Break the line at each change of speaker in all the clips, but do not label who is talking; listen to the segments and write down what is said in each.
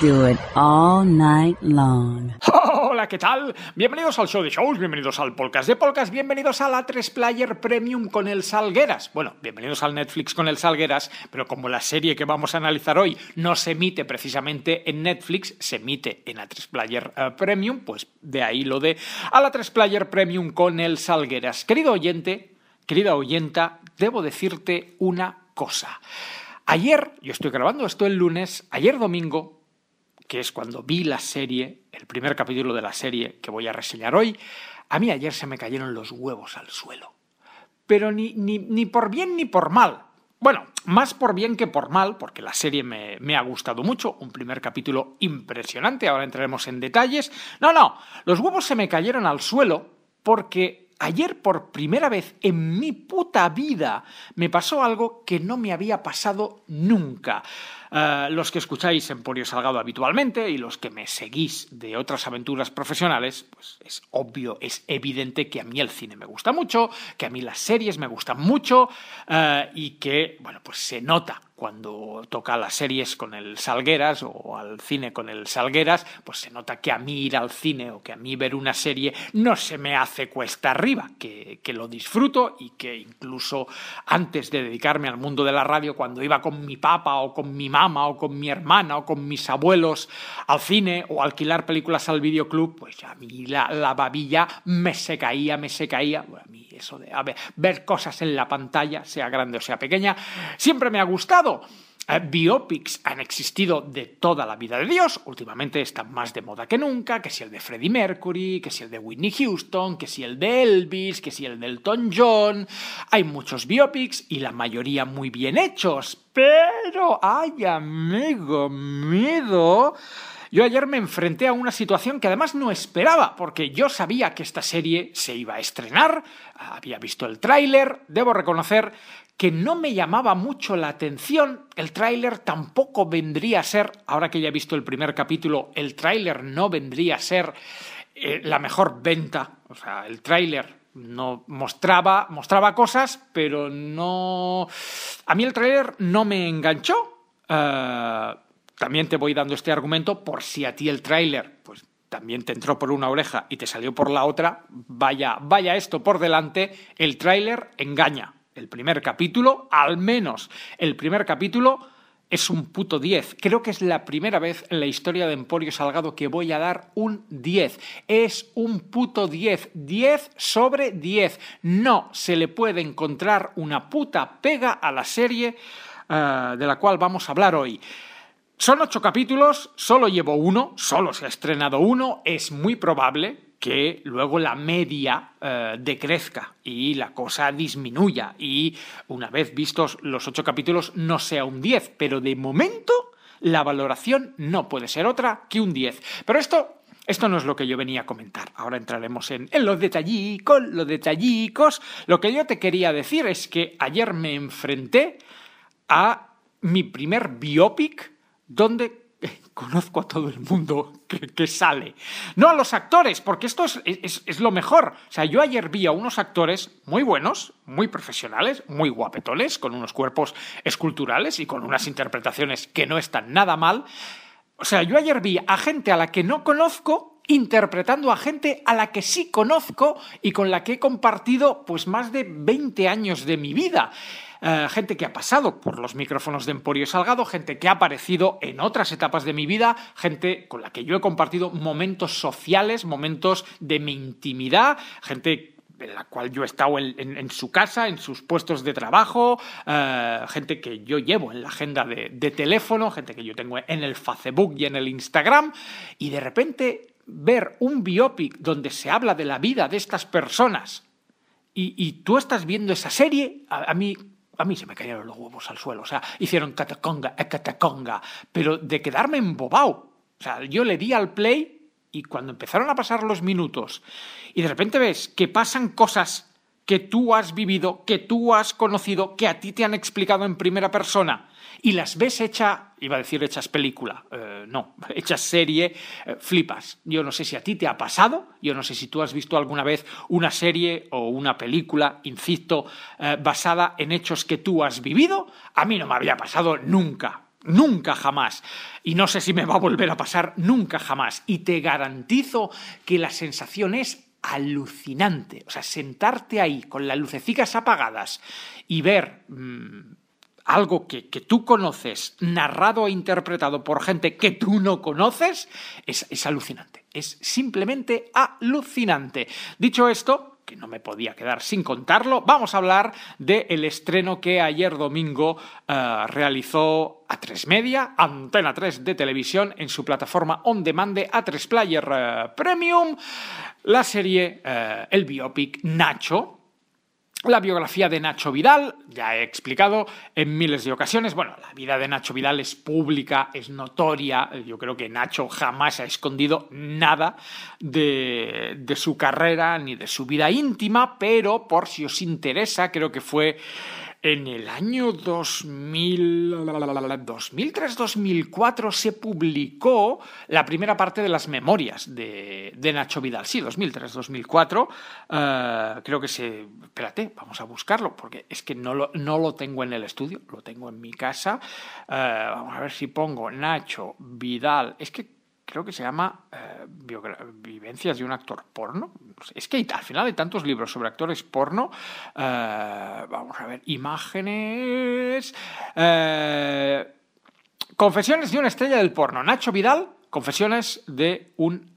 Do it all night long.
Hola, ¿qué tal? Bienvenidos al show de shows, bienvenidos al podcast de podcast, bienvenidos a la 3 Player Premium con el Salgueras. Bueno, bienvenidos al Netflix con el Salgueras, pero como la serie que vamos a analizar hoy no se emite precisamente en Netflix, se emite en la 3 Player eh, Premium, pues de ahí lo de a la 3 Player Premium con el Salgueras. Querido oyente, querida oyenta, debo decirte una cosa. Ayer, yo estoy grabando esto el lunes, ayer domingo, que es cuando vi la serie, el primer capítulo de la serie que voy a reseñar hoy, a mí ayer se me cayeron los huevos al suelo. Pero ni, ni, ni por bien ni por mal. Bueno, más por bien que por mal, porque la serie me, me, ha gustado mucho, un primer capítulo impresionante, ahora entraremos en detalles. No, no, los huevos se me cayeron al suelo porque ayer por primera vez en mi puta vida me pasó algo que no me había pasado nunca. Uh, los que escucháis Emporio Salgado habitualmente y los que me seguís de otras aventuras profesionales, pues es obvio, es evidente que a mí el cine me gusta mucho, que a mí las series me gustan mucho uh, y que, bueno, pues se nota cuando toca las series con el Salgueras o al cine con el Salgueras, pues se nota que a mí ir al cine o que a mí ver una serie no se me hace cuesta arriba, que, que lo disfruto y que incluso antes de dedicarme al mundo de la radio, cuando iba con mi papá o con mi o con mi hermana o con mis abuelos al cine o alquilar películas al videoclub, pues a mí la, la babilla me se caía, me se caía. Bueno, a mí eso de a ver, ver cosas en la pantalla, sea grande o sea pequeña, siempre me ha gustado. Eh, biopics han existido de toda la vida de Dios, últimamente están más de moda que nunca, que si el de Freddie Mercury, que si el de Whitney Houston, que si el de Elvis, que si el de Elton John, hay muchos biopics y la mayoría muy bien hechos, pero, ay amigo mío, yo ayer me enfrenté a una situación que además no esperaba, porque yo sabía que esta serie se iba a estrenar, había visto el tráiler, debo reconocer que no me llamaba mucho la atención, el tráiler tampoco vendría a ser, ahora que ya he visto el primer capítulo, el tráiler no vendría a ser eh, la mejor venta, o sea, el tráiler no mostraba mostraba cosas, pero no a mí el tráiler no me enganchó. Uh, también te voy dando este argumento por si a ti el tráiler pues también te entró por una oreja y te salió por la otra, vaya, vaya esto por delante, el tráiler engaña. El primer capítulo, al menos el primer capítulo, es un puto 10. Creo que es la primera vez en la historia de Emporio Salgado que voy a dar un 10. Es un puto 10. 10 sobre 10. No se le puede encontrar una puta pega a la serie uh, de la cual vamos a hablar hoy. Son ocho capítulos, solo llevo uno, solo se ha estrenado uno, es muy probable que luego la media eh, decrezca y la cosa disminuya y una vez vistos los ocho capítulos no sea un 10, pero de momento la valoración no puede ser otra que un 10. Pero esto esto no es lo que yo venía a comentar. Ahora entraremos en, en, los detallicos, los detallicos. Lo que yo te quería decir es que ayer me enfrenté a mi primer biopic donde conozco a todo el mundo que, sale. No a los actores, porque esto es, es- es lo mejor. O sea, yo ayer vi a unos actores muy buenos, muy profesionales, muy guapetones, con unos cuerpos esculturales y con unas interpretaciones que no están nada mal. O sea, yo ayer vi a gente a la que no conozco interpretando a gente a la que sí conozco y con la que he compartido pues más de 20 años de mi vida. Eh, gente que ha pasado por los micrófonos de Emporio Salgado, gente que ha aparecido en otras etapas de mi vida, gente con la que yo he compartido momentos sociales, momentos de mi intimidad, gente en la cual yo he estado en, su casa, en sus puestos de trabajo, eh, gente que yo llevo en la agenda de, teléfono, gente que yo tengo en el Facebook y en el Instagram, y de repente ver un biopic donde se habla de la vida de estas personas y, tú estás viendo esa serie, a mí... A mí se me cayeron los huevos al suelo, o sea, hicieron cataconga, eh, cataconga, pero de quedarme embobado. O sea, yo le di al play y cuando empezaron a pasar los minutos y de repente ves que pasan cosas que tú has vivido, que tú has conocido, que a ti te han explicado en primera persona y las ves hecha, iba a decir hechas película, eh, no, hechas serie, eh, flipas. Yo no sé si a ti te ha pasado, yo no sé si tú has visto alguna vez una serie o una película, insisto, eh, basada en hechos que tú has vivido. A mí no me había pasado nunca. Nunca jamás. Y no sé si me va a volver a pasar nunca jamás. Y te garantizo que la sensación es alucinante. O sea, sentarte ahí con las lucecicas apagadas y ver mm, algo que, que tú conoces, narrado e interpretado por gente que tú no conoces, es, es alucinante. Es simplemente alucinante. Dicho esto, que no me podía quedar sin contarlo, vamos a hablar del estreno que ayer domingo eh, realizó A3 Media, Antena 3 de televisión, en su plataforma on demand de A3 Player eh, Premium, la serie, eh, el biopic Nacho, la biografía de Nacho Vidal, ya he explicado en miles de ocasiones. Bueno, la vida de Nacho Vidal es pública, es notoria. Yo creo que Nacho jamás ha escondido nada de, su carrera ni de su vida íntima, pero por si os interesa, creo que fue en el año 2000, 2003-2004 se publicó la primera parte de las memorias de, de Nacho Vidal. Sí, 2003-2004. eh, creo que se... Espérate, vamos a buscarlo, porque es que no lo, no lo tengo en el estudio, lo tengo en mi casa. Eh, vamos a ver si pongo Nacho Vidal. Es que creo que se llama eh, Vivencias de un actor porno. Es que al final hay tantos libros sobre actores porno. Eh, vamos a ver, imágenes. eh, Confesiones de una estrella del porno. Nacho Vidal, Confesiones de un,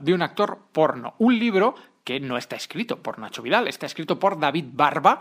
de un actor porno. Un libro que no está escrito por Nacho Vidal, está escrito por David Barba,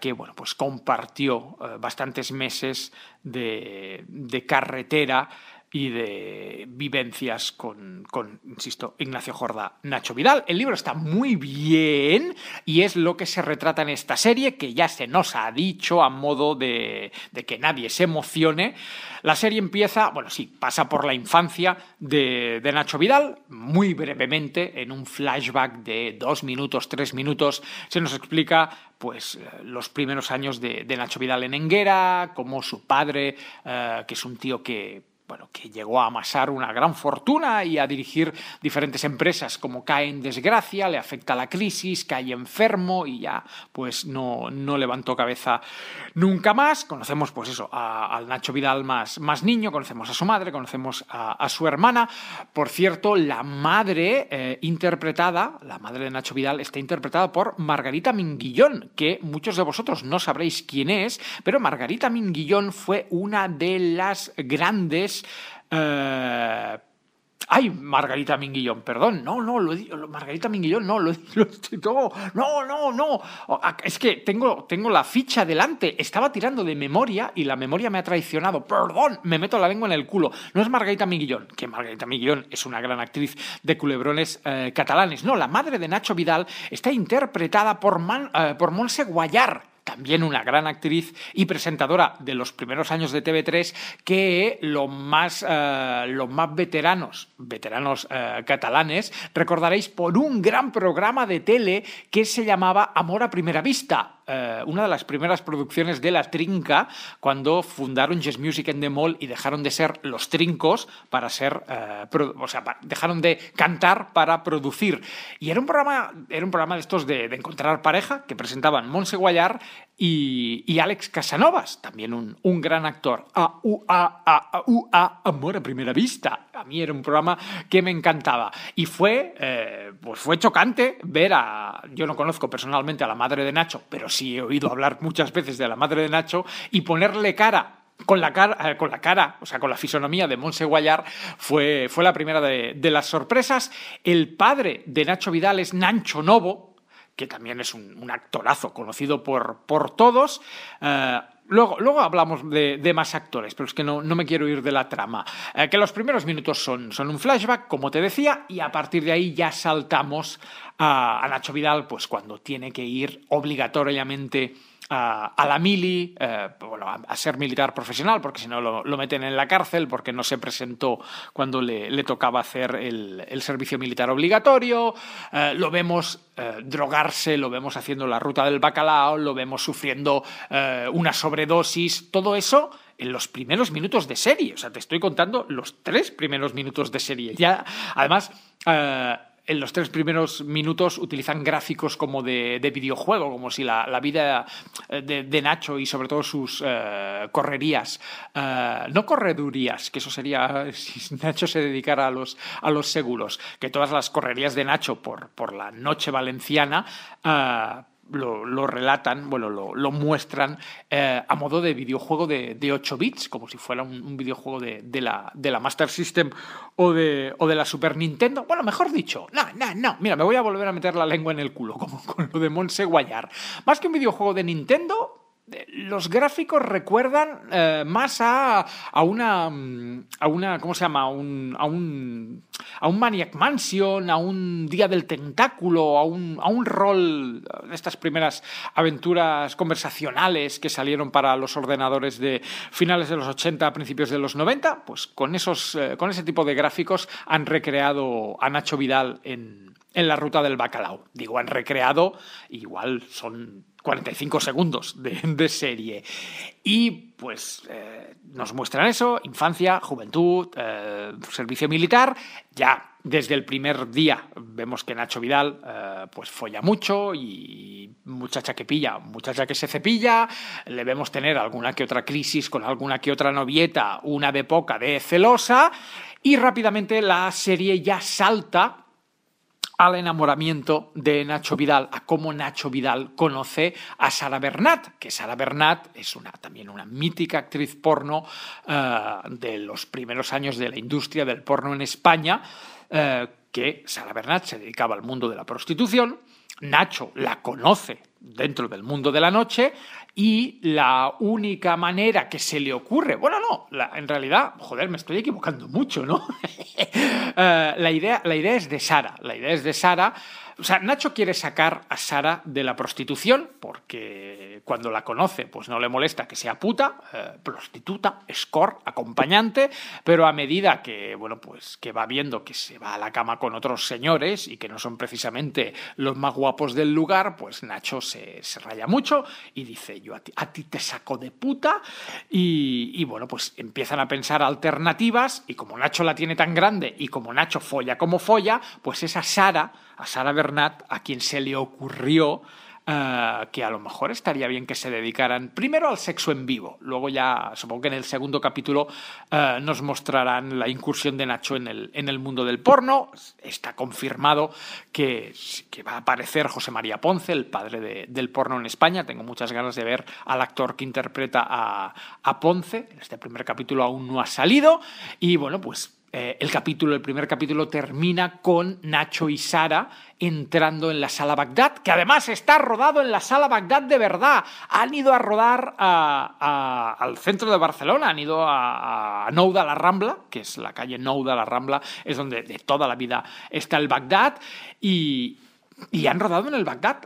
que bueno, pues compartió bastantes meses de, de carretera y de vivencias con, con, insisto, Ignacio Jorda, Nacho Vidal. El libro está muy bien y es lo que se retrata en esta serie, que ya se nos ha dicho a modo de, de que nadie se emocione. La serie empieza, bueno, sí, pasa por la infancia de, Nacho Vidal, muy brevemente, en un flashback de dos minutos, tres minutos, se nos explica pues eh, los primeros años de, de Nacho Vidal en Enguera, como su padre, eh, que es un tío que bueno, que llegó a amasar una gran fortuna y a dirigir diferentes empresas, como cae en desgracia, le afecta la crisis, cae enfermo y ya pues no, no levantó cabeza nunca más. Conocemos pues eso, al Nacho Vidal más, más niño, conocemos a su madre, conocemos a, a su hermana. Por cierto, la madre eh, interpretada, la madre de Nacho Vidal, está interpretada por Margarita Minguillón, que muchos de vosotros no sabréis quién es, pero Margarita Minguillón fue una de las grandes... eh, Ay, Margarita Minguillón, perdón, no, no, Margarita Minguillón, no, lo, lo no, no, no, Es que tengo, tengo la ficha delante, estaba tirando de memoria y la memoria me ha traicionado, perdón, me meto la lengua en el culo. No es Margarita Minguillón, que Margarita Minguillón es una gran actriz de culebrones eh, catalanes, no, la madre de Nacho Vidal está interpretada por, eh, por Monse Guayar también una gran actriz y presentadora de los primeros años de TV3, que los más, eh, los más veteranos, veteranos eh, catalanes, recordaréis por un gran programa de tele que se llamaba Amor a Primera Vista. Eh, una de las primeras producciones de La Trinca cuando fundaron Jazz Music and the Mall y dejaron de ser los trincos para ser, eh, o sea, dejaron de cantar para producir. Y era un programa, era un programa de estos de, de encontrar pareja que presentaban Monse Guayar y, Alex Casanovas, también un, gran actor. A, U, A, A, A, U, A, Amor a primera vista. A mí era un programa que me encantaba. Y fue, eh, pues fue chocante ver a. Yo no conozco personalmente a la madre de Nacho, pero sí he oído hablar muchas veces de la madre de Nacho y ponerle cara. Con la, cara, eh, con la cara, o sea, con la fisonomía de Monse Guayar, fue, fue la primera de, de las sorpresas. El padre de Nacho Vidal es Nancho Novo, que también es un, un actorazo conocido por, por todos. Eh, luego, luego hablamos de, de más actores, pero es que no, no me quiero ir de la trama. Eh, que los primeros minutos son, son un flashback, como te decía, y a partir de ahí ya saltamos a, a Nacho Vidal, pues cuando tiene que ir obligatoriamente a, a la mili, eh, bueno, a, ser militar profesional, porque si no lo, meten en la cárcel, porque no se presentó cuando le, tocaba hacer el, servicio militar obligatorio. Eh, lo vemos eh, drogarse, lo vemos haciendo la ruta del bacalao, lo vemos sufriendo una sobredosis, todo eso en los primeros minutos de serie. O sea, te estoy contando los tres primeros minutos de serie. Ya, además. En los tres primeros minutos utilizan gráficos como de, de videojuego, como si la, la vida eh, de, de Nacho y sobre todo sus eh, correrías, eh, no corredurías, que eso sería si Nacho se dedicara a los, a los seguros, que todas las correrías de Nacho por, por la noche valenciana lo, relatan, bueno, lo, muestran eh, a modo de videojuego de, de 8 bits, como si fuera un, videojuego de, la, de la Master System o de, o de la Super Nintendo. Bueno, mejor dicho, no, no, no. Mira, me voy a volver a meter la lengua en el culo, como con lo de Monse Guayar. Más que un videojuego de Nintendo, los gráficos recuerdan eh, más a, a una mm, a una cómo se llama a un a un a un Maniac Mansion a un Día del Tentáculo a un a un rol de estas primeras aventuras conversacionales que salieron para los ordenadores de finales de los 80 principios de los 90 pues con esos eh, con ese tipo de gráficos han recreado a Nacho Vidal en en la ruta del bacalao. Digo han recreado igual son 45 segundos de, serie. Y pues eh, nos muestran eso, infancia, juventud, eh, servicio militar. Ya desde el primer día vemos que Nacho Vidal eh, pues folla mucho y muchacha que pilla, muchacha que se cepilla. Le vemos tener alguna que otra crisis con alguna que otra novieta, una de poca de celosa. Y rápidamente la serie ya salta al enamoramiento de Nacho Vidal, a cómo Nacho Vidal conoce a Sara Bernat, que Sara Bernat es una, también una mítica actriz porno eh, de los primeros años de la industria del porno en España, eh, que Sara Bernat se dedicaba al mundo de la prostitución, Nacho la conoce dentro del mundo de la noche y la única manera que se le ocurre, bueno, no, en realidad, joder, me estoy equivocando mucho, ¿no? Eh, la, idea, la idea es de Sara, la idea es de Sara. O sea, Nacho quiere sacar a Sara de la prostitución porque cuando la conoce, pues no le molesta que sea puta, eh, prostituta, escort, acompañante, pero a medida que, bueno, pues que va viendo que se va a la cama con otros señores y que no son precisamente los más guapos del lugar, pues Nacho se, se raya mucho y dice, yo a ti, te saco de puta y, bueno, pues empiezan a pensar alternativas y como Nacho la tiene tan grande y como Nacho folla como folla, pues es a Sara, a Sara A quien se le ocurrió eh, que a lo mejor estaría bien que se dedicaran primero al sexo en vivo, luego ya supongo que en el segundo capítulo eh, nos mostrarán la incursión de Nacho en el, en el mundo del porno. Está confirmado que, va a aparecer José María Ponce, el padre de- del porno en España. Tengo muchas ganas de ver al actor que interpreta a, a Ponce. Este primer capítulo aún no ha salido. Y bueno, pues eh, el capítulo, el primer capítulo termina con Nacho y Sara entrando en la sala Bagdad, que además está rodado en la sala Bagdad de verdad. Han ido a rodar a- a- al centro de Barcelona, han ido a, a Nouda la Rambla, que es la calle Nouda la Rambla, es donde de toda la vida está el Bagdad, y, y han rodado en el Bagdad.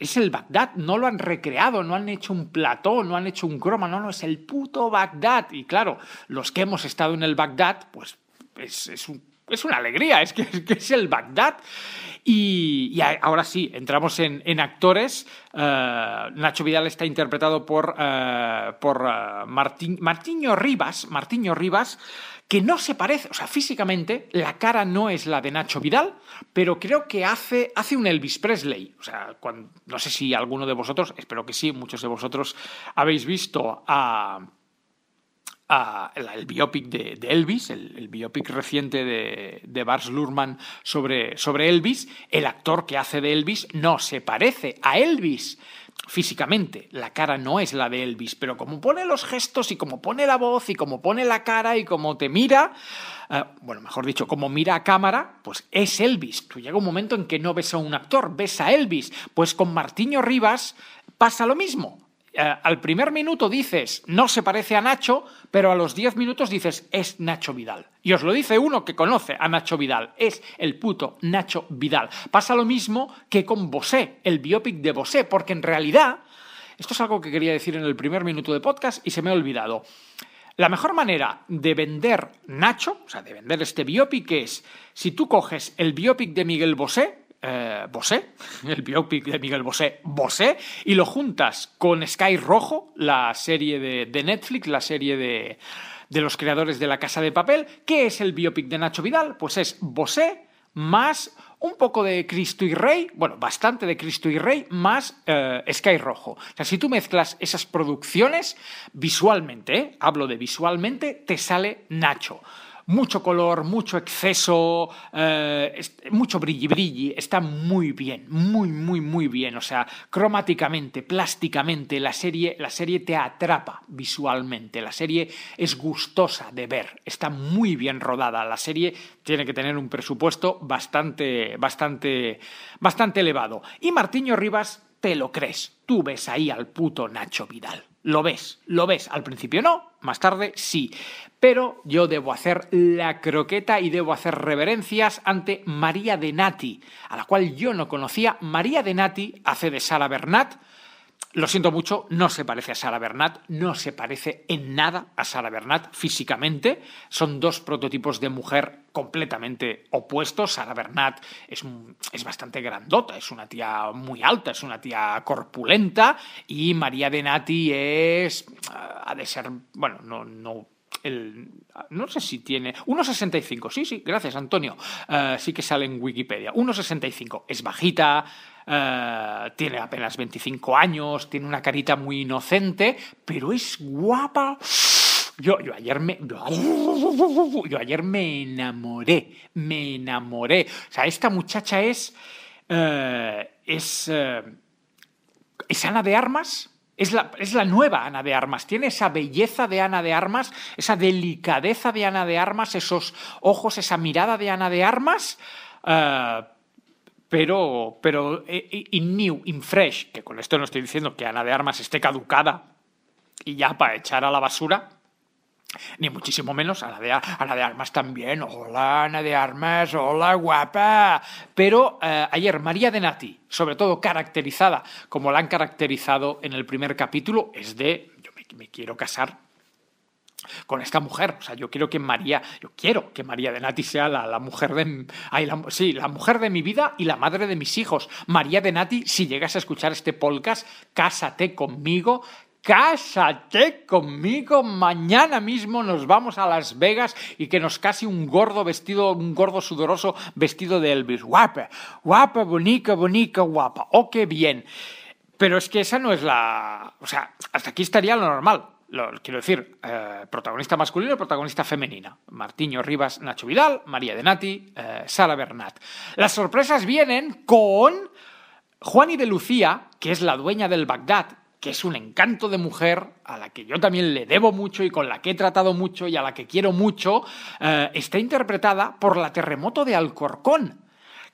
Es el Bagdad, no lo han recreado, no han hecho un plató, no han hecho un croma, no, no, es el puto Bagdad. Y claro, los que hemos estado en el Bagdad, pues es, es un es una alegría, es que, es el Bagdad. Y, y ahora sí, entramos en, actores. Eh, Nacho Vidal está interpretado por, eh, por eh, Martín, Martiño Rivas, Martiño Rivas, que no se parece, o sea, físicamente la cara no es la de Nacho Vidal, pero creo que hace, hace un Elvis Presley. O sea, no sé si alguno de vosotros, espero que sí, muchos de vosotros habéis visto a a el, biopic de, Elvis, el, el biopic reciente de, de Bars Luhrmann sobre, sobre Elvis, el actor que hace de Elvis no se parece a Elvis físicamente. La cara no es la de Elvis, pero como pone los gestos y como pone la voz y como pone la cara y como te mira, eh, bueno, mejor dicho, como mira a cámara, pues es Elvis. Tú llega un momento en que no ves a un actor, ves a Elvis. Pues con Martiño Rivas pasa lo mismo. Eh, al primer minuto dices, no se parece a Nacho, pero a los 10 minutos dices, es Nacho Vidal. Y os lo dice uno que conoce a Nacho Vidal, es el puto Nacho Vidal. Pasa lo mismo que con Bosé, el biopic de Bosé, porque en realidad, esto es algo que quería decir en el primer minuto de podcast y se me ha olvidado. La mejor manera de vender Nacho, o sea, de vender este biopic es, si tú coges el biopic de Miguel Bosé, eh, Bosé, el biopic de Miguel Bosé, Bosé, y lo juntas con Sky Rojo, la serie de, Netflix, la serie de, de los creadores de La Casa de Papel. ¿Qué es el biopic de Nacho Vidal? Pues es Bosé más un poco de Cristo y Rey, bueno, bastante de Cristo y Rey, más eh, Sky Rojo. O sea, si tú mezclas esas producciones visualmente, ¿eh? hablo de visualmente, te sale Nacho. Mucho color, mucho exceso, eh, mucho brilli brilli, está muy bien, muy, muy, muy bien. O sea, cromáticamente, plásticamente, la serie, la serie te atrapa visualmente, la serie es gustosa de ver, está muy bien rodada. La serie tiene que tener un presupuesto bastante, bastante, bastante elevado. Y Martiño Rivas, te lo crees. Tú ves ahí al puto Nacho Vidal. Lo ves, lo ves. Al principio no, más tarde sí. Pero yo debo hacer la croqueta y debo hacer reverencias ante María de Nati, a la cual yo no conocía. María de Nati hace de Sara Bernat. Lo siento mucho, no se parece a Sara Bernat, no se parece en nada a Sara Bernat físicamente. Son dos prototipos de mujer completamente opuestos. Sara Bernat es, es bastante grandota, es una tía muy alta, es una tía corpulenta. Y María de Nati es. ah, ha de ser. Bueno, no. no no sé si tiene 1,65, sí, sí, gracias Antonio, Eh, sí que sale en Wikipedia, 1,65, es bajita, eh, tiene apenas 25 años, tiene una carita muy inocente, pero es guapa. Yo, yo ayer me. Yo, ayer me enamoré. Me enamoré. O sea, esta muchacha es. eh, es. es Ana de Armas. Es la, es la nueva Ana de Armas. Tiene esa belleza de Ana de Armas, esa delicadeza de Ana de Armas, esos ojos, esa mirada de Ana de Armas. eh, pero, pero eh, in new, in fresh, que con esto no estoy diciendo que Ana de Armas esté caducada y ya para echar a la basura, ni muchísimo menos Ana de, Ana de Armas también. Hola, Ana de Armas, hola, guapa. Pero eh, ayer María de Nati, sobre todo caracterizada como la han caracterizado en el primer capítulo, es de yo me, quiero casar con esta mujer. O sea, yo quiero que María, yo quiero que María de Nati sea la, la mujer de la- sí, la mujer de mi vida y la madre de mis hijos. María de Nati, si llegas a escuchar este podcast, cásate conmigo. Cásate conmigo, mañana mismo nos vamos a Las Vegas y que nos case un gordo vestido, un gordo sudoroso vestido de Elvis. Guapa, guapa, bonica, bonica, guapa. Oh, qué bien. Pero es que esa no es la. O sea, hasta aquí estaría lo normal. Lo- quiero decir, eh, protagonista masculino protagonista femenina. Martiño Rivas, Nacho Vidal, María de Nati, eh, Sara Bernat. Las sorpresas vienen con Juani de Lucía, que es la dueña del Bagdad, que es un encanto de mujer a la que yo también le debo mucho y con la que he tratado mucho y a la que quiero mucho, eh, está interpretada por la terremoto de Alcorcón,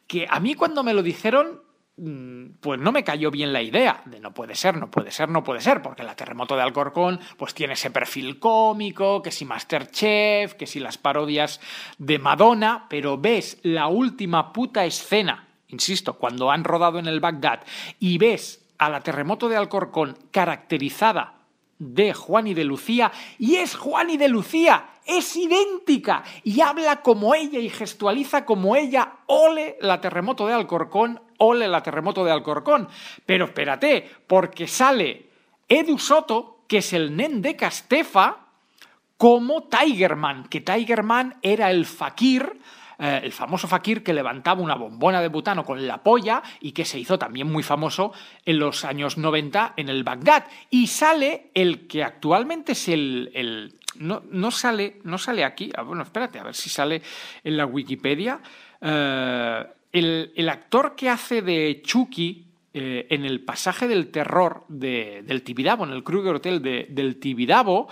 que a mí cuando me lo dijeron mm, pues no me cayó bien la idea de no puede ser, no puede ser, no puede ser, porque la terremoto de Alcorcón pues tiene ese perfil cómico, que si Masterchef, que si las parodias de Madonna, pero ves la última puta escena, insisto, cuando han rodado en el Bagdad y ves a la terremoto de Alcorcón caracterizada de Juan y de Lucía y es Juan y de Lucía, es idéntica y habla como ella y gestualiza como ella. Ole la terremoto de Alcorcón, ole la terremoto de Alcorcón. Pero espérate, porque sale Edu Soto, que es el nen de Castefa, como Tigerman, que Tigerman era el fakir eh, el famoso fakir que levantaba una bombona de butano con la polla y que se hizo también muy famoso en los años 90 en el Bagdad. Y sale el que actualmente es el... no, sale, no sale aquí, ah, bueno, espérate, a ver si sale en la Wikipedia. Eh, el, actor que hace de Chucky eh, en el pasaje del terror del Tibidabo, en el Kruger Hotel del Tibidabo,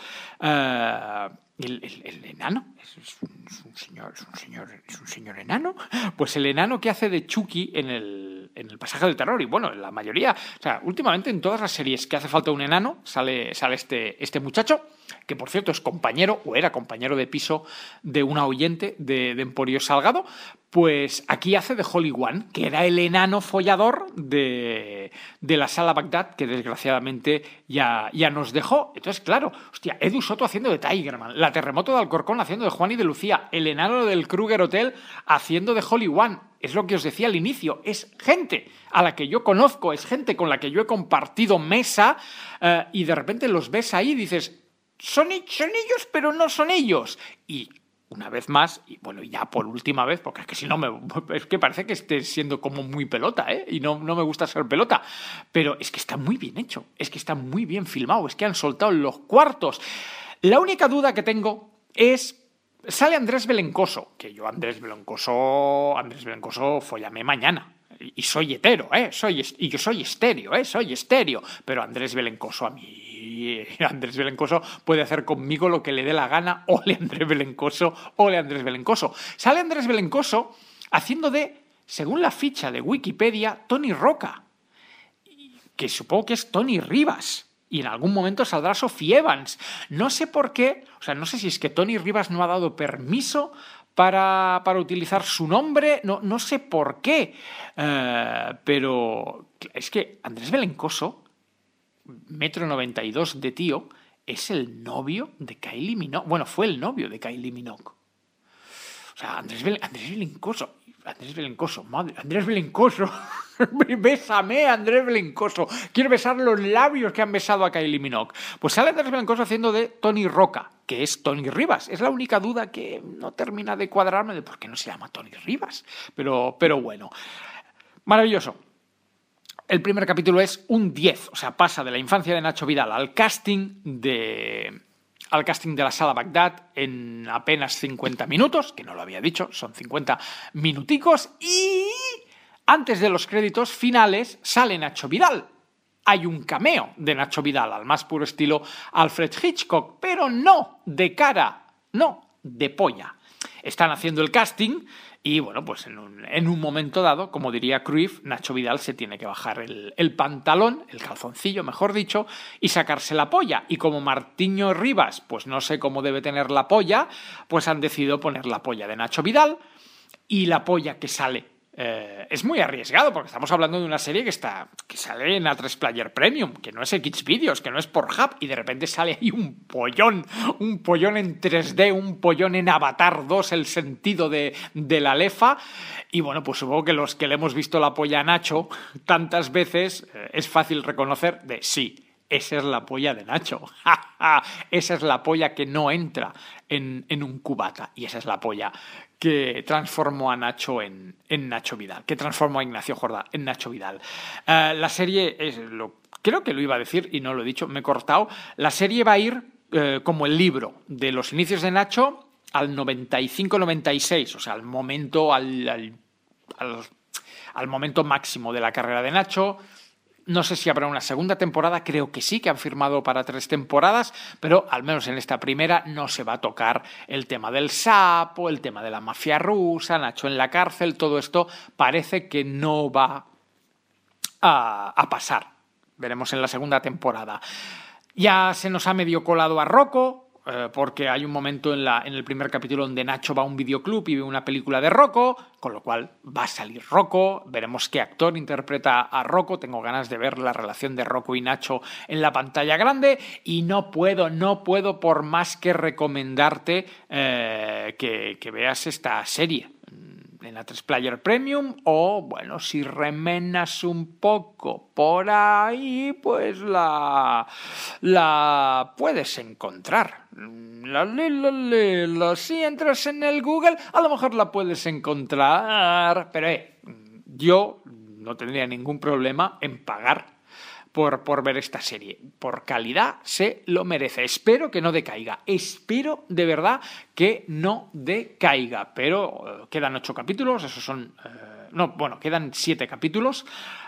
el, enano, es un, señor, es, un señor, es un señor enano. Pues el enano que hace de Chucky en el, en el pasaje del terror. Y bueno, en la mayoría, o sea, últimamente en todas las series que hace falta un enano, sale, sale este, este muchacho que por cierto es compañero o era compañero de piso de una oyente de, Emporio Salgado, pues aquí hace de Holly One, que era el enano follador de, de la sala Bagdad, que desgraciadamente ya, ya nos dejó. Entonces, claro, hostia, Edu Soto haciendo de Tigerman, la terremoto de Alcorcón haciendo de Juan y de Lucía, el enano del Kruger Hotel haciendo de Holly One. Es lo que os decía al inicio, es gente a la que yo conozco, es gente con la que yo he compartido mesa eh, y de repente los ves ahí y dices, son, ellos, pero no son ellos. Y una vez más, y bueno, ya por última vez, porque es que si no me. Es que parece que esté siendo como muy pelota, ¿eh? Y no, no me gusta ser pelota. Pero es que está muy bien hecho, es que está muy bien filmado, es que han soltado los cuartos. La única duda que tengo es. Sale Andrés Belencoso, que yo Andrés Belencoso, Andrés Belencoso, follame mañana. Y soy hetero, ¿eh? Soy, y yo soy estéreo, ¿eh? Soy estéreo. Pero Andrés Belencoso a mí Andrés Belencoso puede hacer conmigo lo que le dé la gana, ole Andrés Belencoso, ole Andrés Belencoso. Sale Andrés Belencoso haciendo de, según la ficha de Wikipedia, Tony Roca, que supongo que es Tony Rivas. Y en algún momento saldrá Sophie Evans. No sé por qué, o sea, no sé si es que Tony Rivas no ha dado permiso para, para, utilizar su nombre, no, no sé por qué, eh, pero es que Andrés Belencoso metro 92 de tío, es el novio de Kylie Minogue. Bueno, fue el novio de Kylie Minogue. O sea, Andrés, Andrés Belencoso. Andrés Belencoso, madre, Andrés Belencoso. Bésame, Andrés Belencoso. Quiero besar los labios que han besado a Kylie Minogue. Pues sale Andrés Belencoso haciendo de Tony Roca, que es Tony Rivas. Es la única duda que no termina de cuadrarme de por qué no se llama Tony Rivas. Pero, pero bueno. Maravilloso. El primer capítulo es un 10, o sea, pasa de la infancia de Nacho Vidal al casting de al casting de la sala Bagdad en apenas 50 minutos, que no lo había dicho, son 50 minuticos y antes de los créditos finales sale Nacho Vidal. Hay un cameo de Nacho Vidal al más puro estilo Alfred Hitchcock, pero no de cara, no de polla. Están haciendo el casting y bueno, pues en un, momento dado, como diría Cruyff, Nacho Vidal se tiene que bajar el, pantalón, el calzoncillo, mejor dicho, y sacarse la polla. Y como Martiño Rivas, pues no sé cómo debe tener la polla, pues han decidido poner la polla de Nacho Vidal y la polla que sale eh, es muy arriesgado porque estamos hablando de una serie que está que sale en A3 Player Premium, que no es X Videos, que no es por Hub y de repente sale ahí un pollón, un pollón en 3D, un pollón en Avatar 2, el sentido de, de la lefa. Y bueno, pues supongo que los que le hemos visto la polla a Nacho tantas veces eh, es fácil reconocer de sí, esa es la polla de Nacho. esa es la polla que no entra en, en, un cubata. Y esa es la polla que transformó a Nacho en, Nacho Vidal, que transformó a Ignacio Jordá en Nacho Vidal. Eh, la serie, es lo, creo que lo iba a decir y no lo he dicho, me he cortado. La serie va a ir eh, como el libro de los inicios de Nacho al 95-96, o sea, al momento, al, al momento máximo de la carrera de Nacho no sé si habrá una segunda temporada, creo que sí, que han firmado para tres temporadas, pero al menos en esta primera no se va a tocar el tema del sapo, el tema de la mafia rusa, Nacho en la cárcel, todo esto parece que no va a, pasar. Veremos en la segunda temporada. Ya se nos ha medio colado a Rocco, eh, porque hay un momento en, la, en el primer capítulo donde Nacho va a un videoclub y ve una película de Rocco, con lo cual va a salir Rocco, veremos qué actor interpreta a Rocco, tengo ganas de ver la relación de Rocco y Nacho en la pantalla grande y no puedo, no puedo por más que recomendarte eh, que, que veas esta serie en la 3 Player Premium o, bueno, si remenas un poco por ahí, pues la, la puedes encontrar. La, si entras en el Google, a lo mejor la puedes encontrar, pero eh, yo no tendría ningún problema en pagar por, por, ver esta serie. Por calidad se lo merece. Espero que no decaiga. Espero de verdad que no decaiga. Pero eh, quedan ocho capítulos. Esos son. Eh, no, bueno, quedan siete capítulos.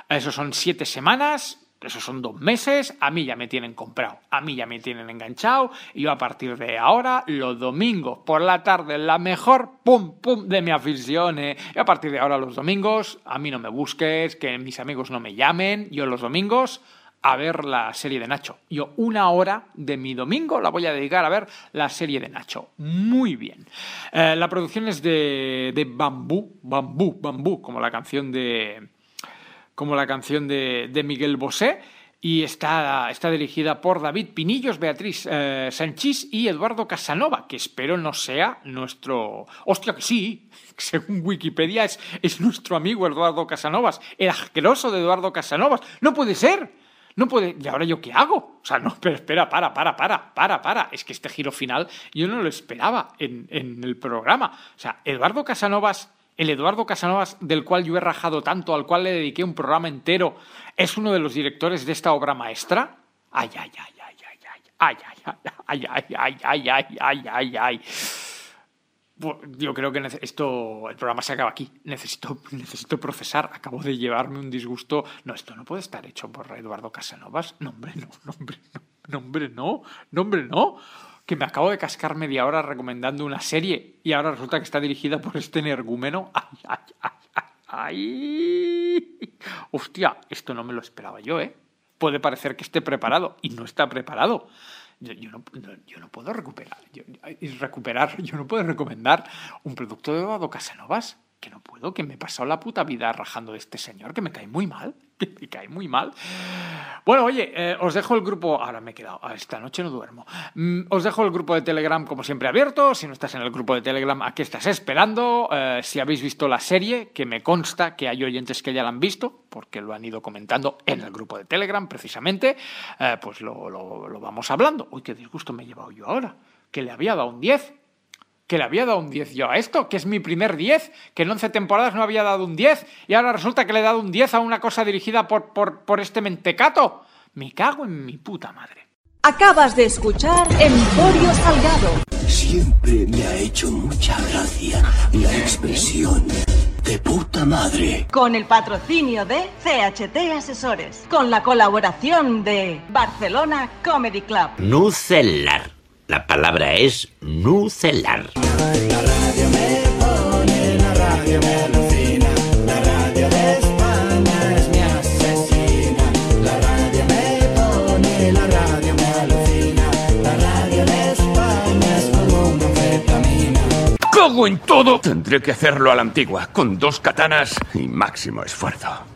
Esos son siete semanas. Esos son dos meses, a mí ya me tienen comprado, a mí ya me tienen enganchado y yo a partir de ahora, los domingos por la tarde, la mejor pum pum de mi afición. ¿eh? Y a partir de ahora los domingos, a mí no me busques, que mis amigos no me llamen, yo los domingos a ver la serie de Nacho. Yo una hora de mi domingo la voy a dedicar a ver la serie de Nacho. Muy bien. Eh, la producción es de, de Bambú, Bambú, Bambú, como la canción de como la canción de, Miguel Bosé y está, está, dirigida por David Pinillos, Beatriz eh, Sanchís y Eduardo Casanova, que espero no sea nuestro... ¡Hostia, que sí! Según Wikipedia es, es nuestro amigo Eduardo Casanovas, el asqueroso de Eduardo Casanovas. ¡No puede ser! No puede. ¿Y ahora yo qué hago? O sea, no, pero espera, para, para, para, para, para. Es que este giro final yo no lo esperaba en, en el programa. O sea, Eduardo Casanovas, el Eduardo Casanovas del cual yo he rajado tanto, al cual le dediqué un programa entero, es uno de los directores de esta obra maestra. Ay, ay, ay, ay, ay, ay, ay, ay, ay, ay, ay, ay, ay, ay. Yo creo que esto, el programa se acaba aquí. Necesito, necesito procesar. Acabo de llevarme un disgusto. No, esto no puede estar hecho por Eduardo Casanovas. No, hombre, no, no, hombre, no, no, hombre, no, no, hombre, no. Que me acabo de cascar media hora recomendando una serie y ahora resulta que está dirigida por este energúmeno. ¡Ay, ay, ay, ay! ay. Hostia, esto no me lo esperaba yo, ¿eh? Puede parecer que esté preparado y no está preparado. Yo, yo, no, yo, no, puedo recuperar, yo, recuperar, yo no puedo recomendar un producto de Eduardo Casanovas, que no puedo, que me he pasado la puta vida rajando de este señor, que me cae muy mal que cae muy mal. Bueno, oye, eh, os dejo el grupo. Ahora me he quedado. Esta noche no duermo. Mm, os dejo el grupo de Telegram, como siempre, abierto. Si no estás en el grupo de Telegram, aquí estás esperando. Eh, si habéis visto la serie, que me consta que hay oyentes que ya la han visto, porque lo han ido comentando en el grupo de Telegram, precisamente, eh, pues lo, lo, lo vamos hablando. Uy, qué disgusto me he llevado yo ahora. Que le había dado un 10 que le había dado un 10 yo a esto, que es mi primer 10, que en 11 temporadas no había dado un 10, y ahora resulta que le he dado un 10 a una cosa dirigida por, por, por este mentecato. Me cago en mi puta madre.
Acabas de escuchar Emporio Salgado.
Siempre me ha hecho mucha gracia la expresión de puta madre.
Con el patrocinio de CHT Asesores, con la colaboración de Barcelona Comedy Club.
Nucelar. La palabra es nucelar.
La radio me pone, la radio me alucina. La radio de España es mi asesina. La radio me pone, la radio me alucina. La radio de España es como una anfetamina.
¡Cago en todo! Tendré que hacerlo a la antigua, con dos katanas y máximo esfuerzo.